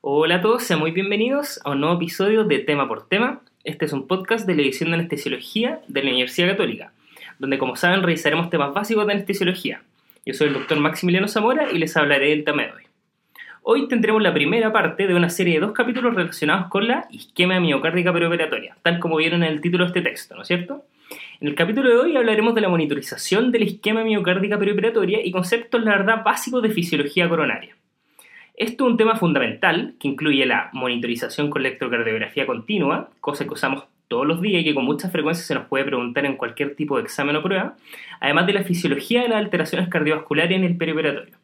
Hola a todos, sean muy bienvenidos a un nuevo episodio de Tema por Tema. Este es un podcast de la edición de anestesiología de la Universidad Católica, donde como saben revisaremos temas básicos de anestesiología. Yo soy el doctor Maximiliano Zamora y les hablaré del tema de hoy. Hoy tendremos la primera parte de una serie de dos capítulos relacionados con la isquemia miocárdica preoperatoria, tal como vieron en el título de este texto, ¿no es cierto? En el capítulo de hoy hablaremos de la monitorización de la isquemia miocárdica preoperatoria y conceptos, la verdad, básicos de fisiología coronaria. Esto es un tema fundamental que incluye la monitorización con electrocardiografía continua, cosa que usamos todos los días y que con mucha frecuencia se nos puede preguntar en cualquier tipo de examen o prueba, además de la fisiología de las alteraciones cardiovasculares en el perioperatorio.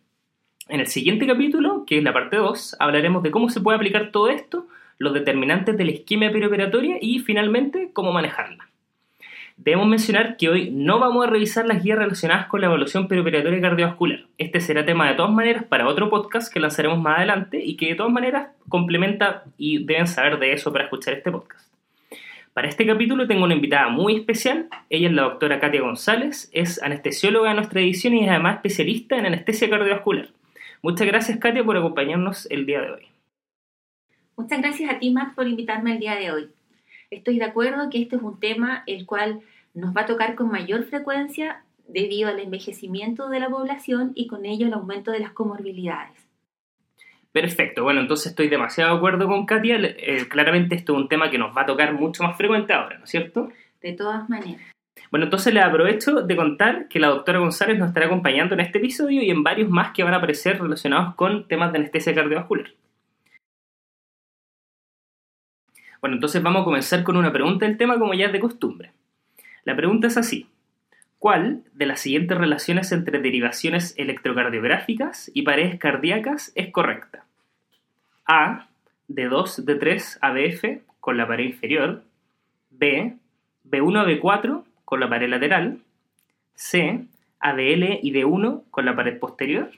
En el siguiente capítulo, que es la parte 2, hablaremos de cómo se puede aplicar todo esto, los determinantes de la isquemia perioperatoria y finalmente cómo manejarla. Debemos mencionar que hoy no vamos a revisar las guías relacionadas con la evaluación perioperatoria cardiovascular. Este será tema de todas maneras para otro podcast que lanzaremos más adelante y que de todas maneras complementa y deben saber de eso para escuchar este podcast. Para este capítulo tengo una invitada muy especial. Ella es la doctora Katia González, es anestesióloga de nuestra edición y es además especialista en anestesia cardiovascular. Muchas gracias Katia por acompañarnos el día de hoy. Muchas gracias a ti Max por invitarme el día de hoy estoy de acuerdo que este es un tema el cual nos va a tocar con mayor frecuencia debido al envejecimiento de la población y con ello el aumento de las comorbilidades. Perfecto, bueno, entonces estoy demasiado de acuerdo con Katia. Eh, claramente esto es un tema que nos va a tocar mucho más frecuente ahora, ¿no es cierto? De todas maneras. Bueno, entonces le aprovecho de contar que la doctora González nos estará acompañando en este episodio y en varios más que van a aparecer relacionados con temas de anestesia cardiovascular. Bueno, entonces vamos a comenzar con una pregunta del tema como ya es de costumbre. La pregunta es así. ¿Cuál de las siguientes relaciones entre derivaciones electrocardiográficas y paredes cardíacas es correcta? A, de 2 de 3 ABF con la pared inferior. B, B1 B4 con la pared lateral. C, ABL y D1 con la pared posterior.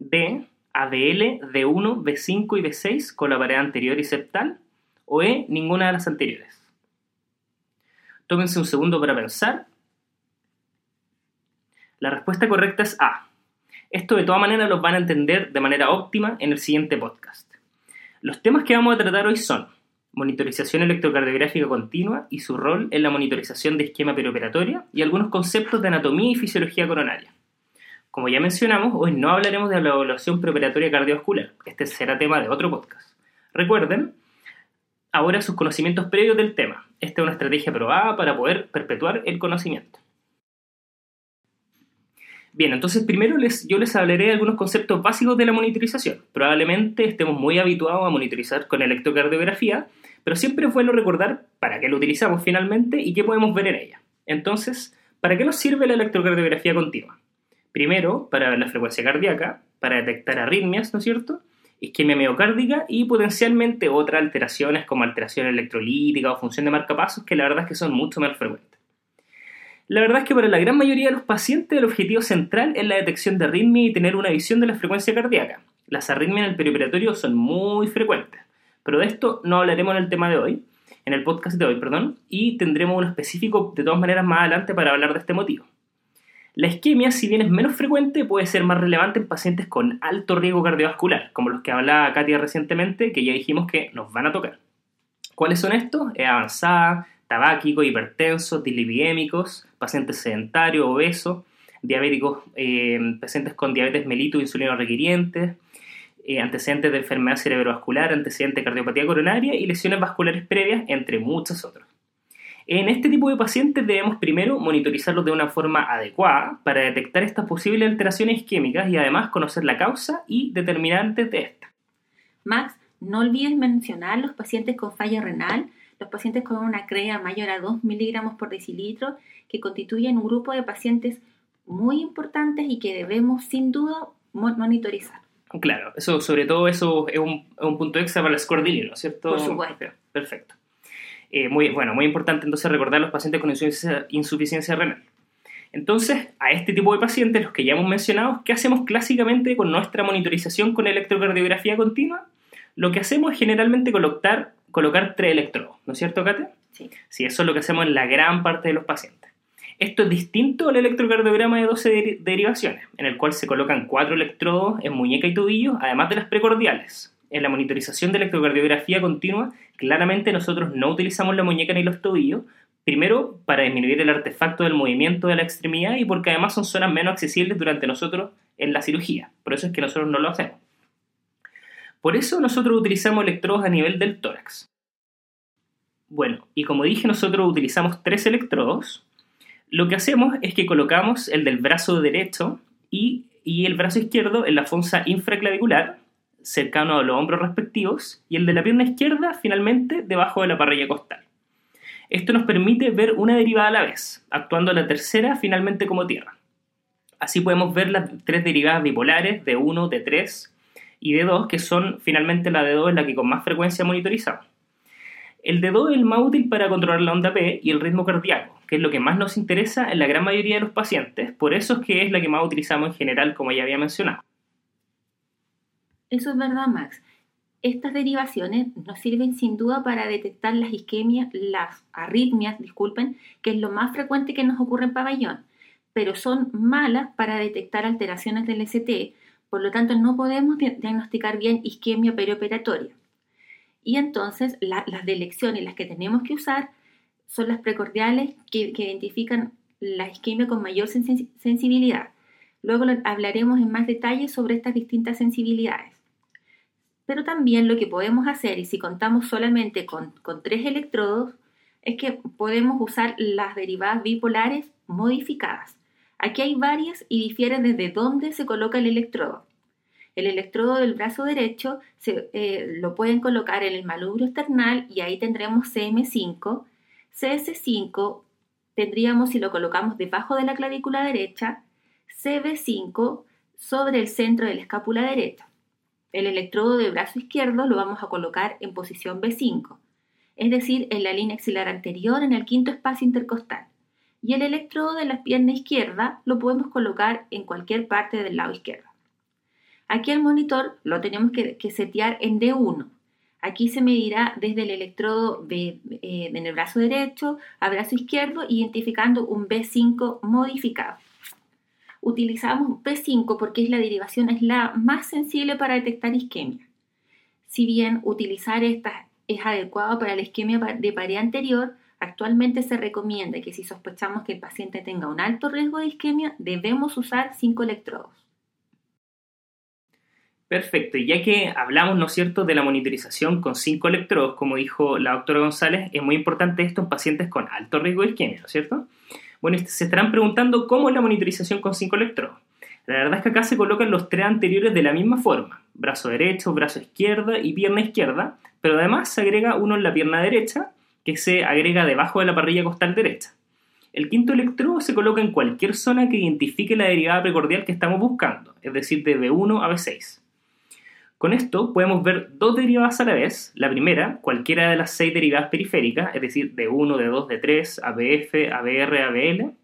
D, ABL, D1, B5 y B6 con la pared anterior y septal o E, ninguna de las anteriores. Tómense un segundo para pensar. La respuesta correcta es A. Esto de todas maneras los van a entender de manera óptima en el siguiente podcast. Los temas que vamos a tratar hoy son monitorización electrocardiográfica continua y su rol en la monitorización de esquema perioperatoria y algunos conceptos de anatomía y fisiología coronaria. Como ya mencionamos, hoy no hablaremos de la evaluación preoperatoria cardiovascular. Este será tema de otro podcast. Recuerden ahora sus conocimientos previos del tema. Esta es una estrategia probada para poder perpetuar el conocimiento. Bien, entonces primero les, yo les hablaré de algunos conceptos básicos de la monitorización. Probablemente estemos muy habituados a monitorizar con electrocardiografía, pero siempre es bueno recordar para qué lo utilizamos finalmente y qué podemos ver en ella. Entonces, ¿para qué nos sirve la electrocardiografía continua? Primero, para ver la frecuencia cardíaca, para detectar arritmias, ¿no es cierto? Isquemia miocárdica y potencialmente otras alteraciones como alteración electrolítica o función de marcapasos que la verdad es que son mucho más frecuentes. La verdad es que para la gran mayoría de los pacientes el objetivo central es la detección de arritmia y tener una visión de la frecuencia cardíaca. Las arritmias en el perioperatorio son muy frecuentes, pero de esto no hablaremos en el tema de hoy, en el podcast de hoy, perdón, y tendremos uno específico de todas maneras más adelante para hablar de este motivo. La isquemia, si bien es menos frecuente, puede ser más relevante en pacientes con alto riesgo cardiovascular, como los que hablaba Katia recientemente, que ya dijimos que nos van a tocar. ¿Cuáles son estos? Es avanzada, tabáquico, hipertensos, dislipidémicos, pacientes sedentarios, obesos, diabéticos, eh, pacientes con diabetes melito, insulino requirientes, eh, antecedentes de enfermedad cerebrovascular, antecedentes de cardiopatía coronaria y lesiones vasculares previas, entre muchos otros. En este tipo de pacientes debemos primero monitorizarlos de una forma adecuada para detectar estas posibles alteraciones isquémicas y además conocer la causa y determinantes de esta. Max, no olvides mencionar los pacientes con falla renal, los pacientes con una CREA mayor a 2 miligramos por decilitro, que constituyen un grupo de pacientes muy importantes y que debemos sin duda monitorizar. Claro, eso sobre todo eso es un, punto extra para el score ¿no es cierto? Por supuesto. Perfecto. Eh, muy, bueno, muy importante entonces recordar a los pacientes con insuficiencia, renal. Entonces, a este tipo de pacientes, los que ya hemos mencionado, ¿qué hacemos clásicamente con nuestra monitorización con electrocardiografía continua? Lo que hacemos es generalmente colocar, colocar tres electrodos, ¿no es cierto, Kate? Sí. Sí, eso es lo que hacemos en la gran parte de los pacientes. Esto es distinto al electrocardiograma de 12 derivaciones, en el cual se colocan cuatro electrodos en muñeca y tobillo, además de las precordiales. En la monitorización de electrocardiografía continua, claramente nosotros no utilizamos la muñeca ni los tobillos, primero para disminuir el artefacto del movimiento de la extremidad y porque además son zonas menos accesibles durante nosotros en la cirugía. Por eso es que nosotros no lo hacemos. Por eso nosotros utilizamos electrodos a nivel del tórax. Bueno, y como dije, nosotros utilizamos tres electrodos. Lo que hacemos es que colocamos el del brazo derecho y, y el brazo izquierdo en la fosa infraclavicular, cercano a los hombros respectivos, y el de la pierna izquierda finalmente debajo de la parrilla costal. Esto nos permite ver una derivada a la vez, actuando la tercera finalmente como tierra. Así podemos ver las tres derivadas bipolares de 1, de 3 y de 2, que son finalmente la de 2 en la que con más frecuencia monitorizamos. El de 2 es el más útil para controlar la onda P y el ritmo cardíaco, que es lo que más nos interesa en la gran mayoría de los pacientes, por eso es que es la que más utilizamos en general, como ya había mencionado. Eso es verdad, Max. Estas derivaciones nos sirven sin duda para detectar las isquemias, las arritmias, disculpen, que es lo más frecuente que nos ocurre en pabellón, pero son malas para detectar alteraciones del ST, por lo tanto no podemos diagnosticar bien isquemia perioperatoria. Y entonces las de elección y las que tenemos que usar son las precordiales que, que identifican la isquemia con mayor sensibilidad. Luego hablaremos en más detalle sobre estas distintas sensibilidades. Pero también lo que podemos hacer, y si contamos solamente con, tres electrodos, es que podemos usar las derivadas bipolares modificadas. Aquí hay varias y difieren desde dónde se coloca el electrodo. El electrodo del brazo derecho se, eh, lo pueden colocar en el malubrio external y ahí tendremos CM5. CS5 tendríamos si lo colocamos debajo de la clavícula derecha, CB5 sobre el centro de la escápula derecha. El electrodo del brazo izquierdo lo vamos a colocar en posición B5, es decir, en la línea axilar anterior en el quinto espacio intercostal. Y el electrodo de la pierna izquierda lo podemos colocar en cualquier parte del lado izquierdo. Aquí el monitor lo tenemos que, setear en D1. Aquí se medirá desde el electrodo eh, en el brazo derecho al brazo izquierdo, identificando un B5 modificado utilizamos P5 porque es la derivación es la más sensible para detectar isquemia. Si bien utilizar esta es adecuado para la isquemia de pared anterior, actualmente se recomienda que si sospechamos que el paciente tenga un alto riesgo de isquemia, debemos usar 5 electrodos. Perfecto, y ya que hablamos, ¿no es cierto?, de la monitorización con 5 electrodos, como dijo la doctora González, es muy importante esto en pacientes con alto riesgo de isquemia, ¿no es cierto? Bueno, se estarán preguntando cómo es la monitorización con 5 electrodos. La verdad es que acá se colocan los tres anteriores de la misma forma, brazo derecho, brazo izquierda y pierna izquierda, pero además se agrega uno en la pierna derecha, que se agrega debajo de la parrilla costal derecha. El quinto electrodo se coloca en cualquier zona que identifique la derivada precordial que estamos buscando, es decir, de B1 a B6. Con esto podemos ver dos derivadas a la vez. La primera, cualquiera de las seis derivadas periféricas, es decir, de 1, de 2, de 3, ABF, ABR, ABL,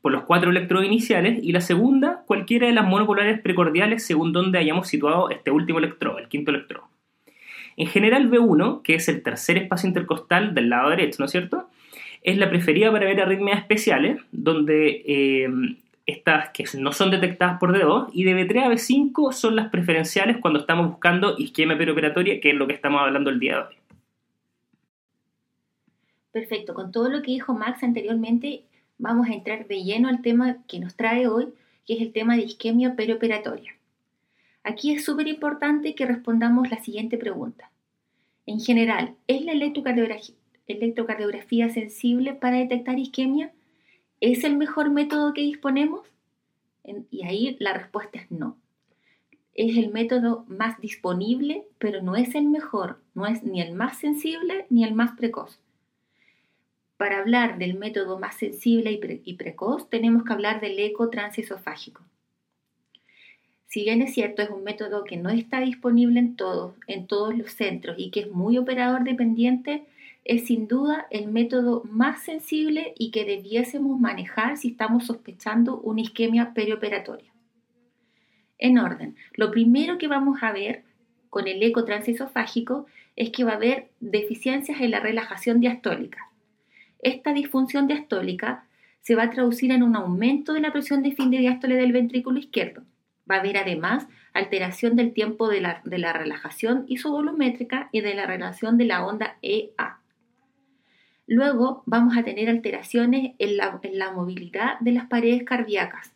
por los cuatro electrodos iniciales. Y la segunda, cualquiera de las monopolares precordiales según donde hayamos situado este último electrodo, el quinto electrodo. En general, B1, que es el tercer espacio intercostal del lado derecho, ¿no es cierto? Es la preferida para ver arritmias especiales, donde eh, estas que no son detectadas por D2 y de B3 a B5 son las preferenciales cuando estamos buscando isquemia perioperatoria, que es lo que estamos hablando el día de hoy. Perfecto, con todo lo que dijo Max anteriormente, vamos a entrar de lleno al tema que nos trae hoy, que es el tema de isquemia perioperatoria. Aquí es súper importante que respondamos la siguiente pregunta. En general, ¿es la electrocardiografía sensible para detectar isquemia? ¿Es el mejor método que disponemos? Y ahí la respuesta es no. Es el método más disponible, pero no es el mejor, no es ni el más sensible ni el más precoz. Para hablar del método más sensible y, precoz, tenemos que hablar del eco transesofágico. Si bien es cierto, es un método que no está disponible en todos, en todos los centros y que es muy operador dependiente, es sin duda el método más sensible y que debiésemos manejar si estamos sospechando una isquemia perioperatoria. En orden, lo primero que vamos a ver con el eco transesofágico es que va a haber deficiencias en la relajación diastólica. Esta disfunción diastólica se va a traducir en un aumento de la presión de fin de diástole del ventrículo izquierdo. Va a haber además alteración del tiempo de la, de la relajación isovolumétrica y de la relación de la onda EA. Luego vamos a tener alteraciones en la, en la movilidad de las paredes cardíacas,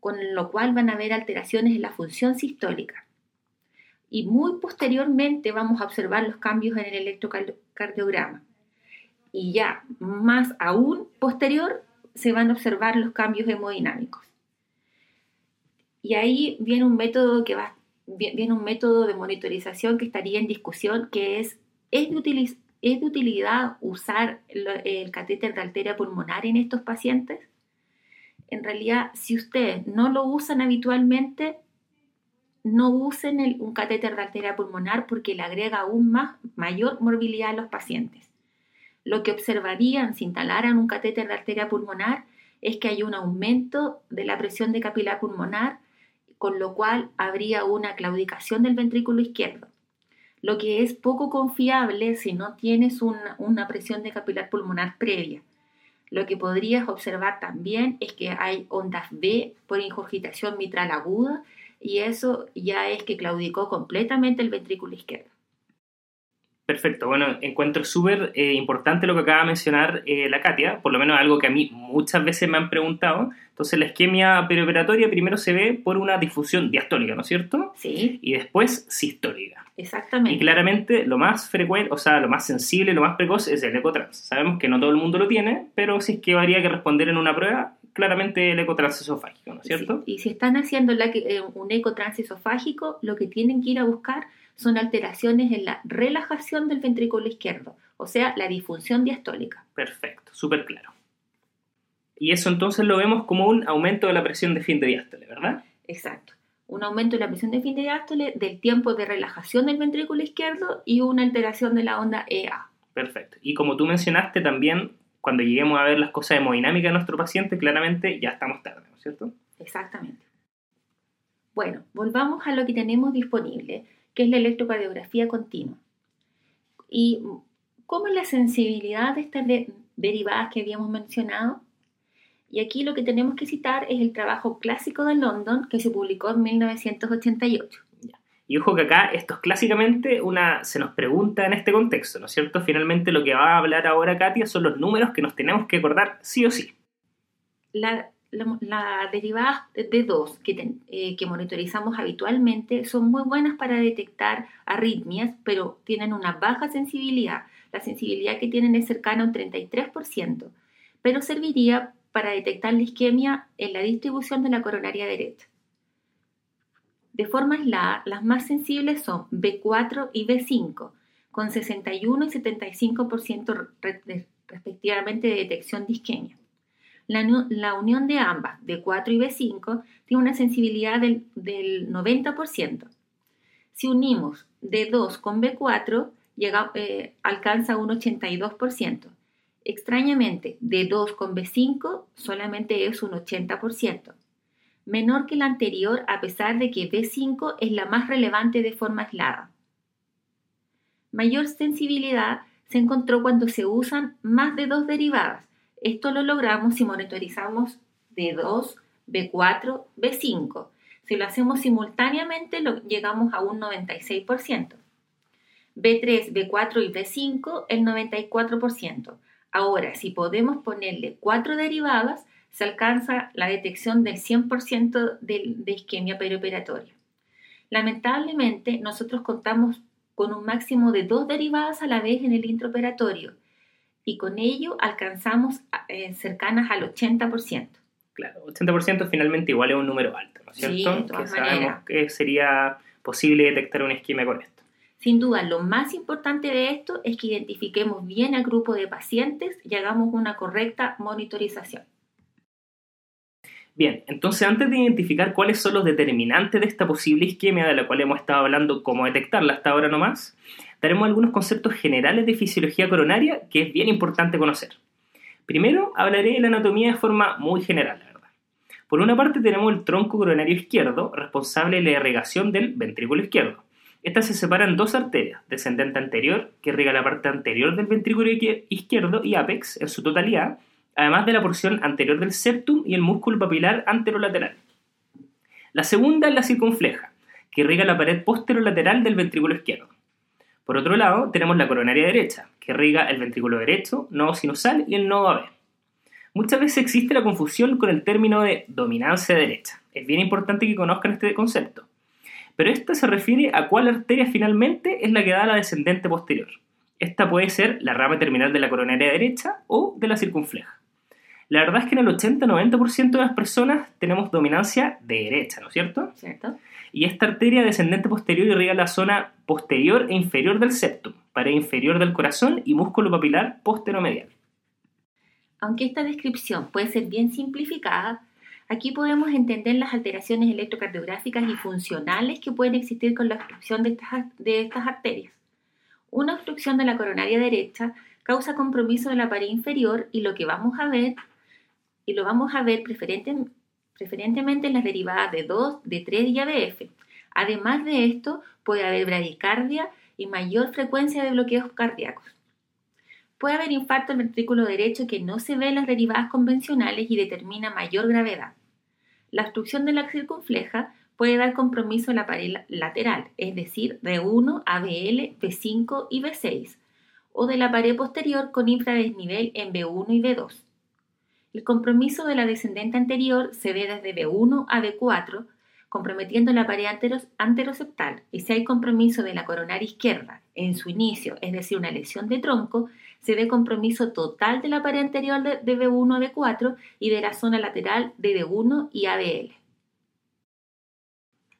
con lo cual van a haber alteraciones en la función sistólica. Y muy posteriormente vamos a observar los cambios en el electrocardiograma. Y ya más aún posterior se van a observar los cambios hemodinámicos. Y ahí viene un método que va, viene un método de monitorización que estaría en discusión, que es, ¿es ¿es de utilidad usar el, catéter de arteria pulmonar en estos pacientes? En realidad, si ustedes no lo usan habitualmente, no usen un catéter de arteria pulmonar porque le agrega aún más mayor morbilidad a los pacientes. Lo que observarían si instalaran un catéter de arteria pulmonar es que hay un aumento de la presión de capilar pulmonar con lo cual habría una claudicación del ventrículo izquierdo, lo que es poco confiable si no tienes una, presión de capilar pulmonar previa. Lo que podrías observar también es que hay ondas B por ingurgitación mitral aguda y eso ya es que claudicó completamente el ventrículo izquierdo. Perfecto, bueno, encuentro súper eh, importante lo que acaba de mencionar eh, la Katia, por lo menos algo que a mí muchas veces me han preguntado. Entonces, la isquemia perioperatoria primero se ve por una difusión diastólica, ¿no es cierto? Sí. Y después sistólica. Exactamente. Y claramente lo más frecuente, o sea, lo más sensible, lo más precoz es el ecotrans. Sabemos que no todo el mundo lo tiene, pero si es que habría que responder en una prueba, claramente el ecotrans esofágico, ¿no es cierto? Y si están haciendo eh, un ecotrans esofágico, lo que tienen que ir a buscar son alteraciones en la relajación del ventrículo izquierdo, o sea, la disfunción diastólica. Perfecto, súper claro. Y eso entonces lo vemos como un aumento de la presión de fin de diástole, ¿verdad? Exacto. Un aumento de la presión de fin de diástole, del tiempo de relajación del ventrículo izquierdo y una alteración de la onda EA. Perfecto. Y como tú mencionaste también, cuando lleguemos a ver las cosas hemodinámicas de nuestro paciente, claramente ya estamos tarde, ¿no es cierto? Exactamente. Bueno, volvamos a lo que tenemos disponible que es la electrocardiografía continua. ¿Y cómo es la sensibilidad de estas derivadas que habíamos mencionado? Y aquí lo que tenemos que citar es el trabajo clásico de London que se publicó en 1988. Y ojo que acá esto es clásicamente una, se nos pregunta en este contexto, ¿no es cierto? Finalmente lo que va a hablar ahora Katia son los números que nos tenemos que acordar sí o sí. La las derivadas de 2 que, eh, que monitorizamos habitualmente son muy buenas para detectar arritmias, pero tienen una baja sensibilidad. La sensibilidad que tienen es cercana a un 33%, pero serviría para detectar la isquemia en la distribución de la coronaria derecha. De forma aislada, las más sensibles son B4 y B5, con 61 y 75% respectivamente de detección de isquemia. La, unión de ambas, de 4 y B5, tiene una sensibilidad del, 90%. Si unimos D2 con B4, llega, eh, alcanza un 82%. Extrañamente, D2 con B5 solamente es un 80%, menor que la anterior a pesar de que B5 es la más relevante de forma aislada. Mayor sensibilidad se encontró cuando se usan más de dos derivadas, esto lo logramos si monitorizamos D2, B4, B5. Si lo hacemos simultáneamente, llegamos a un 96%. B3, B4 y B5, el 94%. Ahora, si podemos ponerle cuatro derivadas, se alcanza la detección del 100% de, de isquemia perioperatoria. Lamentablemente, nosotros contamos con un máximo de dos derivadas a la vez en el intraoperatorio y con ello alcanzamos eh, cercanas al 80%. Claro, 80% finalmente igual es un número alto, ¿no es cierto? que sabemos que sería posible detectar un esquema con esto. Sin duda, lo más importante de esto es que identifiquemos bien al grupo de pacientes y hagamos una correcta monitorización. Bien, entonces antes de identificar cuáles son los determinantes de esta posible isquemia de la cual hemos estado hablando, cómo detectarla hasta ahora nomás, daremos algunos conceptos generales de fisiología coronaria que es bien importante conocer. Primero, hablaré de la anatomía de forma muy general, la verdad. Por una parte tenemos el tronco coronario izquierdo, responsable de la irrigación del ventrículo izquierdo. Estas se separan en dos arterias, descendente anterior, que irriga la parte anterior del ventrículo izquierdo y apex en su totalidad, además de la porción anterior del septum y el músculo papilar anterolateral. La segunda es la circunfleja, que irriga la pared posterolateral del ventrículo izquierdo. Por otro lado, tenemos la coronaria derecha, que irriga el ventrículo derecho, nodo sinusal y el nodo AB. Muchas veces existe la confusión con el término de dominancia derecha. Es bien importante que conozcan este concepto. Pero esta se refiere a cuál arteria finalmente es la que da la descendente posterior. Esta puede ser la rama terminal de la coronaria derecha o de la circunfleja. La verdad es que en el 80-90% de las personas tenemos dominancia derecha, ¿no es cierto? ¿Cierto? Y esta arteria descendente posterior irriga la zona posterior e inferior del septum, pared inferior del corazón y músculo papilar posteromedial. Aunque esta descripción puede ser bien simplificada, aquí podemos entender las alteraciones electrocardiográficas y funcionales que pueden existir con la obstrucción de estas, de estas arterias. Una obstrucción de la coronaria derecha causa compromiso de la pared inferior y lo que vamos a ver, y lo vamos a ver preferentemente en las derivadas de 2, de 3 y ABF. Además de esto, puede haber bradicardia y mayor frecuencia de bloqueos cardíacos. Puede haber infarto del ventrículo derecho que no se ve en las derivadas convencionales y determina mayor gravedad. La obstrucción de la circunfleja puede dar compromiso en la pared lateral, es decir, B1, ABL, B5 y B6, o de la pared posterior con infradesnivel en B1 y B2. El compromiso de la descendente anterior se ve desde B1 a B4, comprometiendo la pared anteroseptal, y si hay compromiso de la coronaria izquierda en su inicio, es decir, una lesión de tronco, se ve compromiso total de la pared anterior de, B1 a B4 y de la zona lateral de B1 y ABL.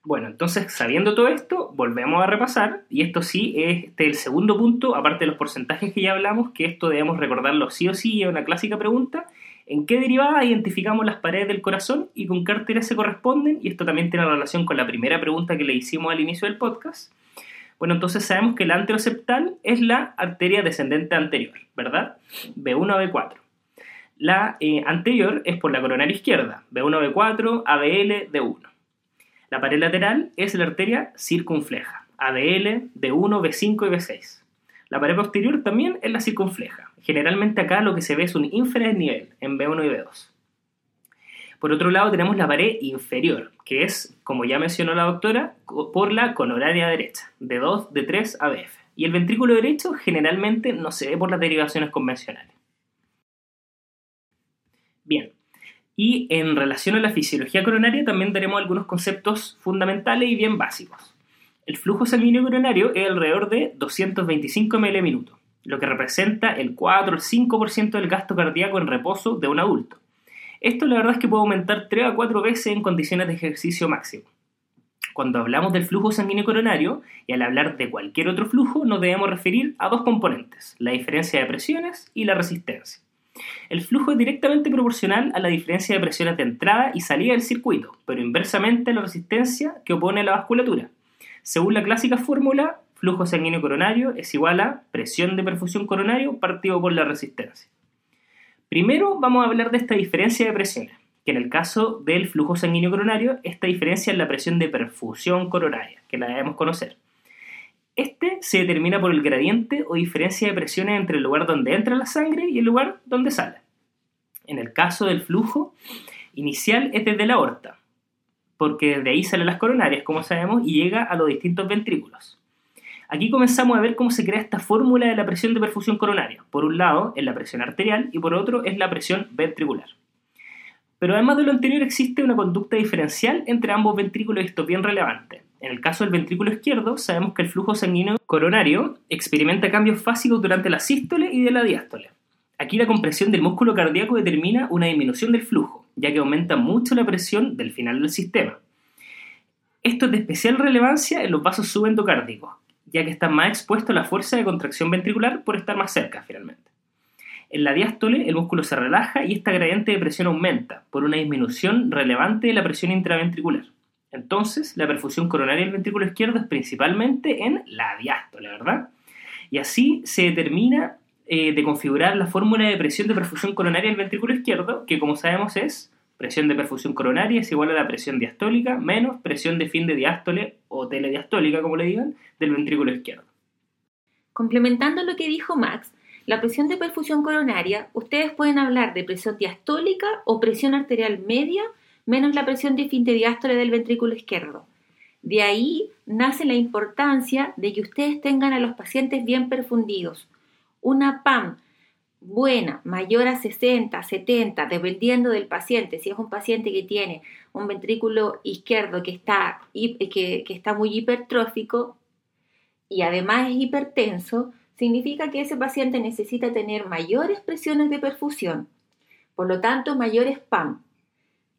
Bueno, entonces sabiendo todo esto, volvemos a repasar, y esto sí es este, el segundo punto, aparte de los porcentajes que ya hablamos, que esto debemos recordarlo sí o sí, es una clásica pregunta, ¿en qué derivada identificamos las paredes del corazón y con qué arterias se corresponden? Y esto también tiene relación con la primera pregunta que le hicimos al inicio del podcast. Bueno, entonces sabemos que la anteroceptal es la arteria descendente anterior, ¿verdad? B1 a B4. La eh, anterior es por la coronaria izquierda, B1 a B4, ABL, D1. La pared lateral es la arteria circunfleja, ABL, D1, B5 y B6. La pared posterior también es la circunfleja. Generalmente acá lo que se ve es un infradesnivel en B1 y B2. Por otro lado tenemos la pared inferior, que es, como ya mencionó la doctora, por la coronaria derecha, de 2, de 3 ABF. Y el ventrículo derecho generalmente no se ve por las derivaciones convencionales. Bien, y en relación a la fisiología coronaria también tenemos algunos conceptos fundamentales y bien básicos. El flujo sanguíneo coronario es alrededor de 225 ml minuto, lo que representa el 4 o 5% del gasto cardíaco en reposo de un adulto. Esto la verdad es que puede aumentar 3 a 4 veces en condiciones de ejercicio máximo. Cuando hablamos del flujo sanguíneo coronario y al hablar de cualquier otro flujo nos debemos referir a dos componentes, la diferencia de presiones y la resistencia. El flujo es directamente proporcional a la diferencia de presiones de entrada y salida del circuito, pero inversamente a la resistencia que opone la vasculatura. Según la clásica fórmula, flujo sanguíneo coronario es igual a presión de perfusión coronario partido por la resistencia. Primero vamos a hablar de esta diferencia de presiones, que en el caso del flujo sanguíneo coronario, esta diferencia es la presión de perfusión coronaria, que la debemos conocer. Este se determina por el gradiente o diferencia de presiones entre el lugar donde entra la sangre y el lugar donde sale. En el caso del flujo inicial es desde la aorta, porque de ahí salen las coronarias, como sabemos, y llega a los distintos ventrículos. Aquí comenzamos a ver cómo se crea esta fórmula de la presión de perfusión coronaria. Por un lado es la presión arterial y por otro es la presión ventricular. Pero además de lo anterior existe una conducta diferencial entre ambos ventrículos y esto es bien relevante. En el caso del ventrículo izquierdo, sabemos que el flujo sanguíneo coronario experimenta cambios fásicos durante la sístole y de la diástole. Aquí la compresión del músculo cardíaco determina una disminución del flujo, ya que aumenta mucho la presión del final del sistema. Esto es de especial relevancia en los vasos subendocárdicos, ya que están más expuestos a la fuerza de contracción ventricular por estar más cerca finalmente. En la diástole el músculo se relaja y esta gradiente de presión aumenta por una disminución relevante de la presión intraventricular. Entonces, la perfusión coronaria del ventrículo izquierdo es principalmente en la diástole, ¿verdad? Y así se determina eh, de configurar la fórmula de presión de perfusión coronaria del ventrículo izquierdo, que como sabemos es presión de perfusión coronaria es igual a la presión diastólica menos presión de fin de diástole o telediastólica, como le digan, del ventrículo izquierdo. Complementando lo que dijo Max, la presión de perfusión coronaria, ustedes pueden hablar de presión diastólica o presión arterial media menos la presión de fin de diástole del ventrículo izquierdo. De ahí nace la importancia de que ustedes tengan a los pacientes bien perfundidos. Una PAM buena, mayor a 60, 70, dependiendo del paciente, si es un paciente que tiene un ventrículo izquierdo que está, que, que está muy hipertrófico y además es hipertenso, significa que ese paciente necesita tener mayores presiones de perfusión, por lo tanto mayores PAM.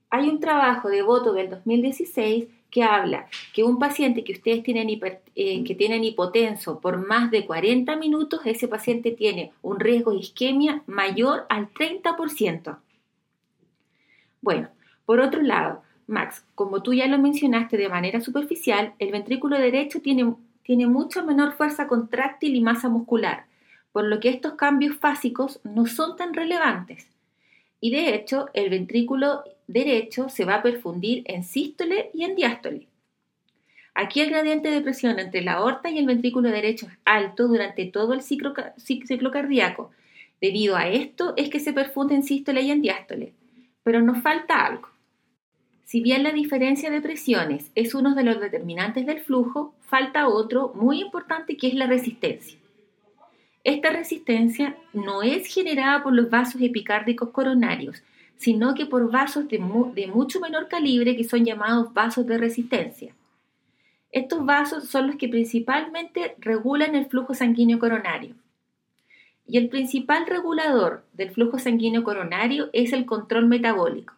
Hay un trabajo de voto del 2016 que habla que un paciente que ustedes tienen, eh, que tienen hipotenso por más de 40 minutos, ese paciente tiene un riesgo de isquemia mayor al 30%. Bueno, por otro lado, Max, como tú ya lo mencionaste de manera superficial, el ventrículo derecho tiene tiene mucha menor fuerza contráctil y masa muscular, por lo que estos cambios fásicos no son tan relevantes. Y de hecho, el ventrículo derecho se va a perfundir en sístole y en diástole. Aquí el gradiente de presión entre la aorta y el ventrículo derecho es alto durante todo el ciclo, ciclo cardíaco. Debido a esto es que se perfunde en sístole y en diástole. Pero nos falta algo. Si bien la diferencia de presiones es uno de los determinantes del flujo, falta otro muy importante que es la resistencia. Esta resistencia no es generada por los vasos epicárdicos coronarios, sino que por vasos de, mucho menor calibre que son llamados vasos de resistencia. Estos vasos son los que principalmente regulan el flujo sanguíneo coronario. Y el principal regulador del flujo sanguíneo coronario es el control metabólico,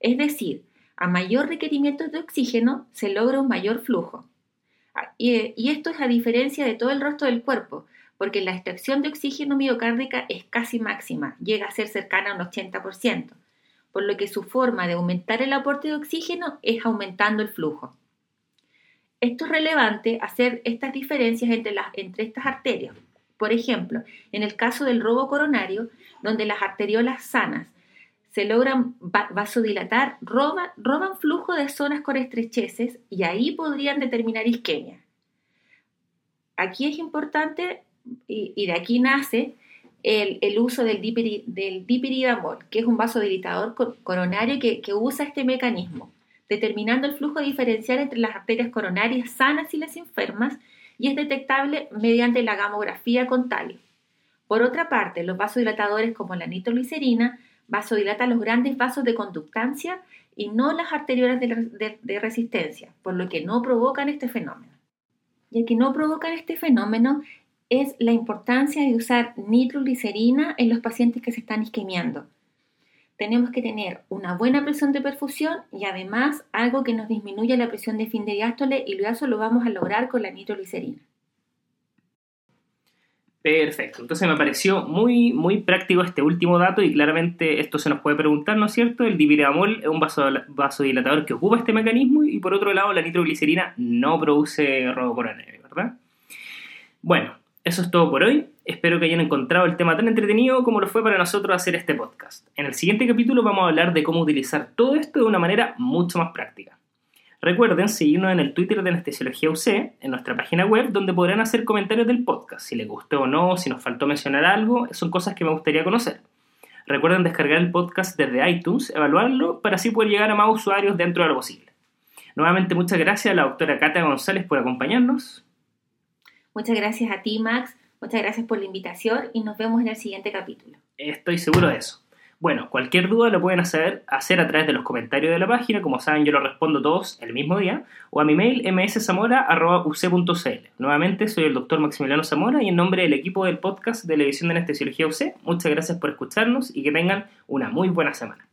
es decir, a mayor requerimiento de oxígeno se logra un mayor flujo. Ah, y, esto es a diferencia de todo el resto del cuerpo, porque la extracción de oxígeno miocárdica es casi máxima, llega a ser cercana a un 80%, por lo que su forma de aumentar el aporte de oxígeno es aumentando el flujo. Esto es relevante hacer estas diferencias entre, las, entre estas arterias. Por ejemplo, en el caso del robo coronario, donde las arteriolas sanas se logran vasodilatar, roban, roban flujo de zonas con estrecheces y ahí podrían determinar isquemia. Aquí es importante, y, de aquí nace el, uso del, dipiridamol, que es un vasodilatador coronario que, usa este mecanismo, determinando el flujo diferencial entre las arterias coronarias sanas y las enfermas, y es detectable mediante la gamografía con talio. Por otra parte, los vasodilatadores como la nitroglicerina vasodilata los grandes vasos de conductancia y no las arteriolas de, resistencia, por lo que no provocan este fenómeno. Y que no provocan este fenómeno es la importancia de usar nitroglicerina en los pacientes que se están isquemiando. Tenemos que tener una buena presión de perfusión y además algo que nos disminuya la presión de fin de diástole y eso lo vamos a lograr con la nitroglicerina. Perfecto, entonces me pareció muy, muy práctico este último dato y claramente esto se nos puede preguntar, ¿no es cierto? El dipiridamol es un vasodilatador que ocupa este mecanismo y por otro lado la nitroglicerina no produce robo coronario, ¿verdad? Bueno, eso es todo por hoy. Espero que hayan encontrado el tema tan entretenido como lo fue para nosotros hacer este podcast. En el siguiente capítulo vamos a hablar de cómo utilizar todo esto de una manera mucho más práctica. Recuerden seguirnos en el Twitter de Anestesiología UC, en nuestra página web, donde podrán hacer comentarios del podcast. Si les gustó o no, si nos faltó mencionar algo, son cosas que me gustaría conocer. Recuerden descargar el podcast desde iTunes, evaluarlo, para así poder llegar a más usuarios dentro de lo posible. Nuevamente, muchas gracias a la doctora Katia González por acompañarnos. Muchas gracias a ti, Max. Muchas gracias por la invitación y nos vemos en el siguiente capítulo. Estoy seguro de eso. Bueno, cualquier duda lo pueden hacer, hacer a través de los comentarios de la página, como saben yo lo respondo todos el mismo día, o a mi mail mszamora.uc.cl. Nuevamente soy el doctor Maximiliano Zamora y en nombre del equipo del podcast de la edición de anestesiología UC, muchas gracias por escucharnos y que tengan una muy buena semana.